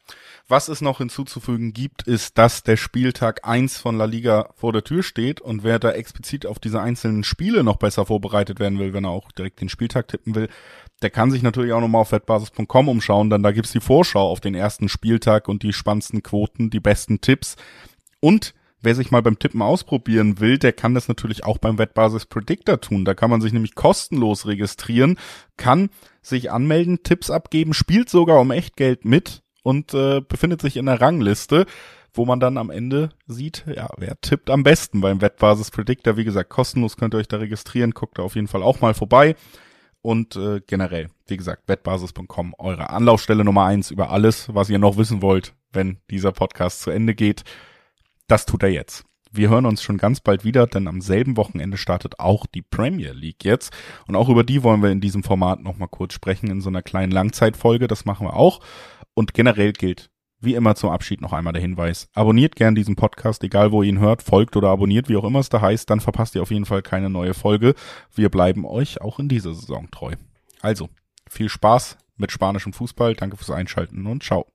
Was es noch hinzuzufügen gibt, ist, dass der Spieltag eins von La Liga vor der Tür steht und wer da explizit auf diese einzelnen Spiele noch besser vorbereitet werden will, wenn er auch direkt den Spieltag tippen will, der kann sich natürlich auch nochmal auf wettbasis.com umschauen, denn da gibt's die Vorschau auf den ersten Spieltag und die spannendsten Quoten, die besten Tipps und Wer sich mal beim Tippen ausprobieren will, der kann das natürlich auch beim Wettbasis Predictor tun. Da kann man sich nämlich kostenlos registrieren, kann sich anmelden, Tipps abgeben, spielt sogar um Echtgeld mit und äh, befindet sich in der Rangliste, wo man dann am Ende sieht, ja, wer tippt am besten beim Wettbasis Predictor. Wie gesagt, kostenlos könnt ihr euch da registrieren, guckt da auf jeden Fall auch mal vorbei. Und äh, generell, wie gesagt, wettbasis.com, eure Anlaufstelle Nummer eins über alles, was ihr noch wissen wollt, wenn dieser Podcast zu Ende geht. Das tut er jetzt. Wir hören uns schon ganz bald wieder, denn am selben Wochenende startet auch die Premier League jetzt. Und auch über die wollen wir in diesem Format nochmal kurz sprechen, in so einer kleinen Langzeitfolge. Das machen wir auch. Und generell gilt, wie immer zum Abschied noch einmal der Hinweis. Abonniert gern diesen Podcast, egal wo ihr ihn hört, folgt oder abonniert, wie auch immer es da heißt, dann verpasst ihr auf jeden Fall keine neue Folge. Wir bleiben euch auch in dieser Saison treu. Also, viel Spaß mit spanischem Fußball. Danke fürs Einschalten und ciao.